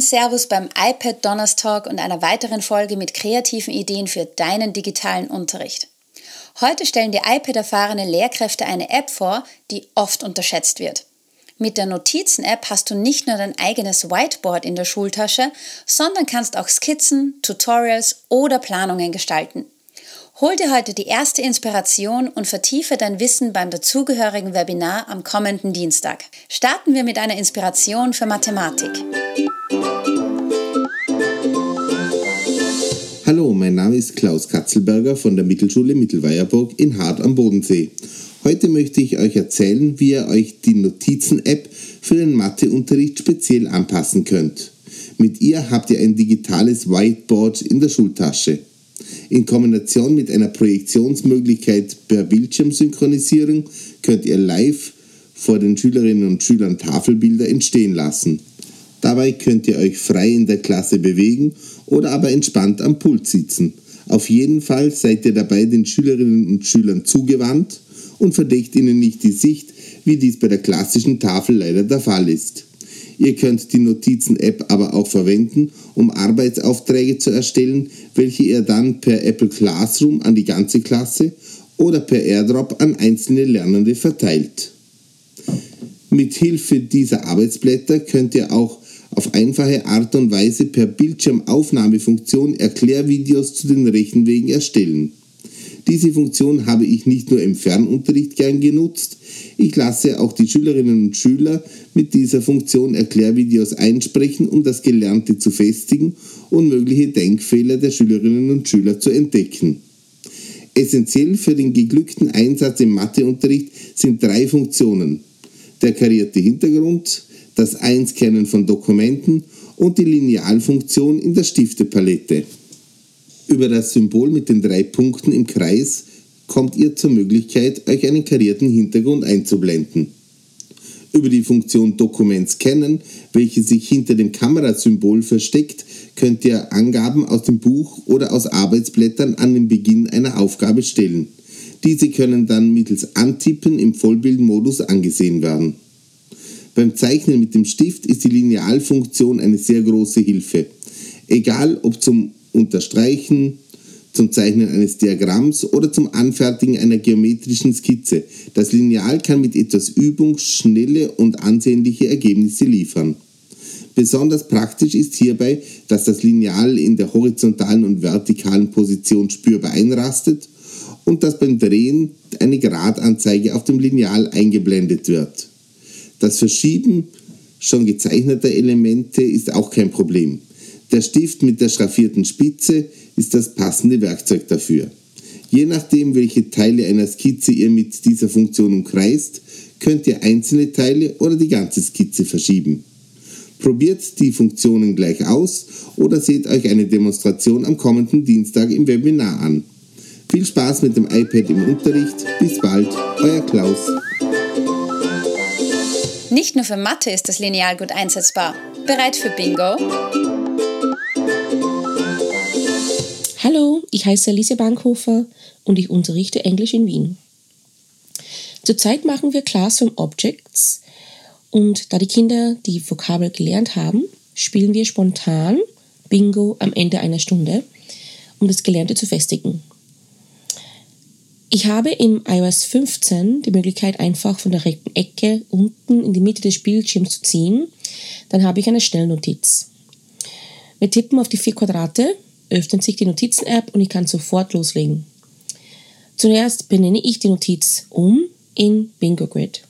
und Servus beim iPad Donnerstag und einer weiteren Folge mit kreativen Ideen für deinen digitalen Unterricht. Heute stellen die iPad-erfahrene Lehrkräfte eine App vor, die oft unterschätzt wird. Mit der Notizen-App hast du nicht nur dein eigenes Whiteboard in der Schultasche, sondern kannst auch Skizzen, Tutorials oder Planungen gestalten. Hol dir heute die erste Inspiration und vertiefe dein Wissen beim dazugehörigen Webinar am kommenden Dienstag. Starten wir mit einer Inspiration für Mathematik. Hallo, mein Name ist Klaus Katzelberger von der Mittelschule Mittelweierburg in Hart am Bodensee. Heute möchte ich euch erzählen, wie ihr euch die Notizen-App für den Matheunterricht speziell anpassen könnt. Mit ihr habt ihr ein digitales Whiteboard in der Schultasche. In Kombination mit einer Projektionsmöglichkeit per Bildschirmsynchronisierung könnt ihr live vor den Schülerinnen und Schülern Tafelbilder entstehen lassen. Dabei könnt ihr euch frei in der Klasse bewegen oder aber entspannt am Pult sitzen. Auf jeden Fall seid ihr dabei den Schülerinnen und Schülern zugewandt und verdeckt ihnen nicht die Sicht, wie dies bei der klassischen Tafel leider der Fall ist. Ihr könnt die Notizen-App aber auch verwenden, um Arbeitsaufträge zu erstellen, welche ihr dann per Apple Classroom an die ganze Klasse oder per AirDrop an einzelne Lernende verteilt. Mit Hilfe dieser Arbeitsblätter könnt ihr auch auf einfache Art und Weise per Bildschirmaufnahmefunktion Erklärvideos zu den Rechenwegen erstellen. Diese Funktion habe ich nicht nur im Fernunterricht gern genutzt, ich lasse auch die Schülerinnen und Schüler mit dieser Funktion Erklärvideos einsprechen, um das Gelernte zu festigen und mögliche Denkfehler der Schülerinnen und Schüler zu entdecken. Essentiell für den geglückten Einsatz im Matheunterricht sind drei Funktionen. Der karierte Hintergrund, das Einscannen von Dokumenten und die Linealfunktion in der Stiftepalette. Über das Symbol mit den drei Punkten im Kreis kommt ihr zur Möglichkeit, euch einen karierten Hintergrund einzublenden. Über die Funktion Dokument scannen, welche sich hinter dem Kamerasymbol versteckt, könnt ihr Angaben aus dem Buch oder aus Arbeitsblättern an den Beginn einer Aufgabe stellen. Diese können dann mittels Antippen im Vollbildmodus angesehen werden. Beim Zeichnen mit dem Stift ist die Linealfunktion eine sehr große Hilfe. Egal ob zum Unterstreichen, zum Zeichnen eines Diagramms oder zum Anfertigen einer geometrischen Skizze. Das Lineal kann mit etwas Übung schnelle und ansehnliche Ergebnisse liefern. Besonders praktisch ist hierbei, dass das Lineal in der horizontalen und vertikalen Position spürbar einrastet und dass beim Drehen eine Gradanzeige auf dem Lineal eingeblendet wird. Das Verschieben schon gezeichneter Elemente ist auch kein Problem. Der Stift mit der schraffierten Spitze ist das passende Werkzeug dafür. Je nachdem, welche Teile einer Skizze ihr mit dieser Funktion umkreist, könnt ihr einzelne Teile oder die ganze Skizze verschieben. Probiert die Funktionen gleich aus oder seht euch eine Demonstration am kommenden Dienstag im Webinar an. Viel Spaß mit dem iPad im Unterricht. Bis bald, euer Klaus. Nicht nur für Mathe ist das Lineal gut einsetzbar. Bereit für Bingo? Hallo, ich heiße Alicia Bankhofer und ich unterrichte Englisch in Wien. Zurzeit machen wir Classroom Objects und da die Kinder die Vokabel gelernt haben, spielen wir spontan Bingo am Ende einer Stunde, um das Gelernte zu festigen. Ich habe im iOS 15 die Möglichkeit, einfach von der rechten Ecke unten in die Mitte des Bildschirms zu ziehen. Dann habe ich eine Schnellnotiz. Wir tippen auf die vier Quadrate, öffnet sich die Notizen-App und ich kann sofort loslegen. Zuerst benenne ich die Notiz um in Bingo Grid.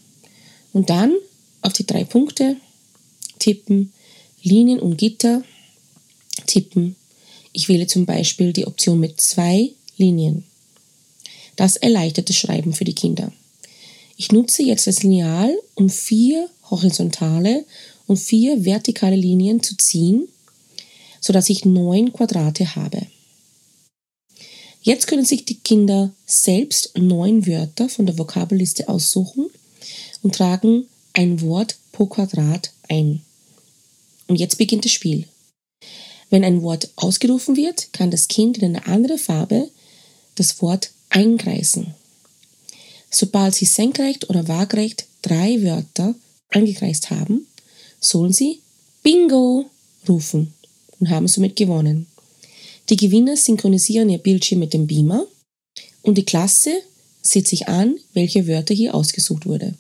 Und dann auf die drei Punkte tippen, Linien und Gitter tippen. Ich wähle zum Beispiel die Option mit zwei Linien. Das erleichtert das Schreiben für die Kinder. Ich nutze jetzt das Lineal, um vier horizontale und vier vertikale Linien zu ziehen, sodass ich neun Quadrate habe. Jetzt können sich die Kinder selbst neun Wörter von der Vokabelliste aussuchen und tragen ein Wort pro Quadrat ein. Und jetzt beginnt das Spiel. Wenn ein Wort ausgerufen wird, kann das Kind in einer anderen Farbe das Wort einkreisen. Sobald Sie senkrecht oder waagrecht drei Wörter eingekreist haben, sollen Sie Bingo rufen und haben somit gewonnen. Die Gewinner synchronisieren ihr Bildschirm mit dem Beamer und die Klasse sieht sich an, welche Wörter hier ausgesucht wurde.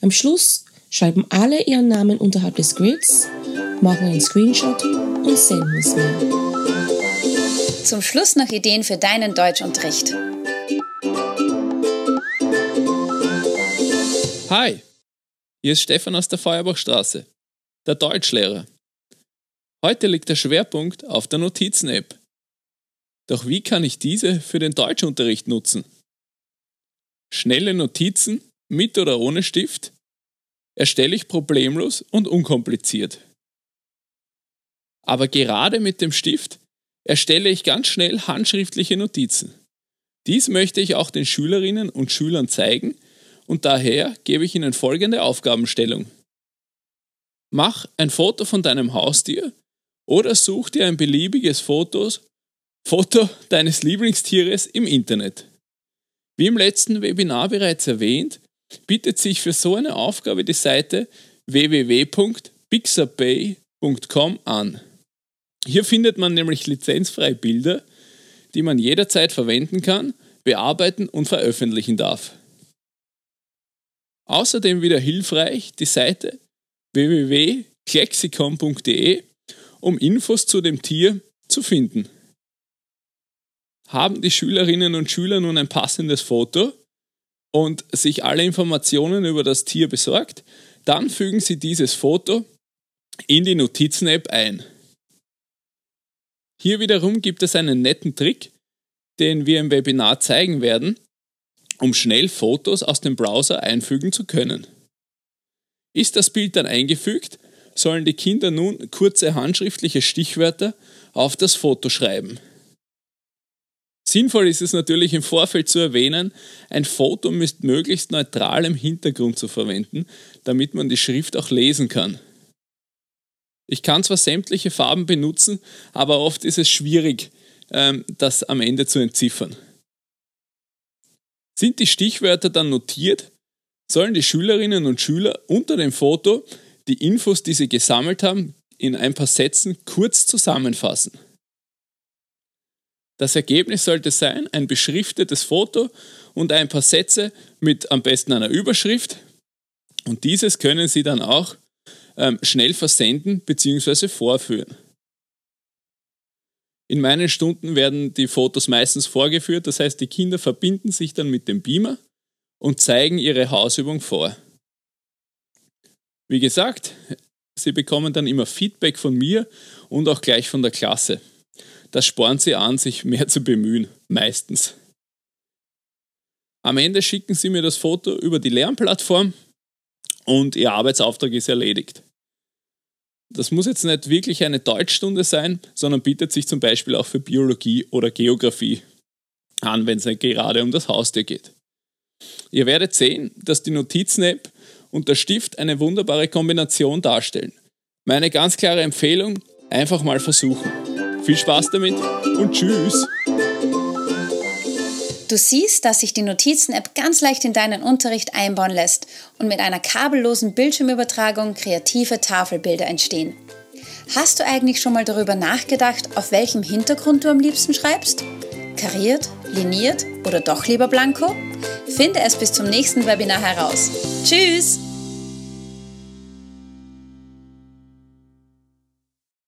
Am Schluss schreiben alle ihren Namen unterhalb des Grids, machen einen Screenshot und senden es mir. Zum Schluss noch Ideen für deinen Deutschunterricht. Hi, hier ist Stefan aus der Feuerbachstraße, der Deutschlehrer. Heute liegt der Schwerpunkt auf der Notizen-App. Doch wie kann ich diese für den Deutschunterricht nutzen? Schnelle Notizen mit oder ohne Stift erstelle ich problemlos und unkompliziert. Aber gerade mit dem Stift erstelle ich ganz schnell handschriftliche Notizen. Dies möchte ich auch den Schülerinnen und Schülern zeigen und daher gebe ich ihnen folgende Aufgabenstellung. Mach ein Foto von deinem Haustier oder such dir ein beliebiges Fotos, Foto deines Lieblingstieres im Internet. Wie im letzten Webinar bereits erwähnt, bietet sich für so eine Aufgabe die Seite www.pixabay.com an. Hier findet man nämlich lizenzfreie Bilder, die man jederzeit verwenden kann, bearbeiten und veröffentlichen darf. Außerdem wieder hilfreich die Seite www.klexikon.de, um Infos zu dem Tier zu finden. Haben die Schülerinnen und Schüler nun ein passendes Foto und sich alle Informationen über das Tier besorgt, dann fügen Sie dieses Foto in die Notizen-App ein. Hier wiederum gibt es einen netten Trick, den wir im Webinar zeigen werden, um schnell Fotos aus dem Browser einfügen zu können. Ist das Bild dann eingefügt, sollen die Kinder nun kurze handschriftliche Stichwörter auf das Foto schreiben. Sinnvoll ist es natürlich im Vorfeld zu erwähnen, ein Foto mit möglichst neutralem Hintergrund zu verwenden, damit man die Schrift auch lesen kann. Ich kann zwar sämtliche Farben benutzen, aber oft ist es schwierig, ähm, das am Ende zu entziffern. Sind die Stichwörter dann notiert, sollen die Schülerinnen und Schüler unter dem Foto die Infos, die sie gesammelt haben, in ein paar Sätzen kurz zusammenfassen. Das Ergebnis sollte sein, ein beschriftetes Foto und ein paar Sätze mit am besten einer Überschrift. Und dieses können Sie dann auch ähm, schnell versenden bzw. vorführen. In meinen Stunden werden die Fotos meistens vorgeführt, das heißt, die Kinder verbinden sich dann mit dem Beamer und zeigen ihre Hausübung vor. Wie gesagt, sie bekommen dann immer Feedback von mir und auch gleich von der Klasse. Das spornt sie an, sich mehr zu bemühen, meistens. Am Ende schicken sie mir das Foto über die Lernplattform und ihr Arbeitsauftrag ist erledigt. Das muss jetzt nicht wirklich eine Deutschstunde sein, sondern bietet sich zum Beispiel auch für Biologie oder Geografie an, wenn es gerade um das Haustier geht. Ihr werdet sehen, dass die Notizen-App und der Stift eine wunderbare Kombination darstellen. Meine ganz klare Empfehlung, einfach mal versuchen. Viel Spaß damit und tschüss. Du siehst, dass sich die Notizen-App ganz leicht in deinen Unterricht einbauen lässt und mit einer kabellosen Bildschirmübertragung kreative Tafelbilder entstehen. Hast du eigentlich schon mal darüber nachgedacht, auf welchem Hintergrund du am liebsten schreibst? Kariert, liniert oder doch lieber blanko? Finde es bis zum nächsten Webinar heraus. Tschüss!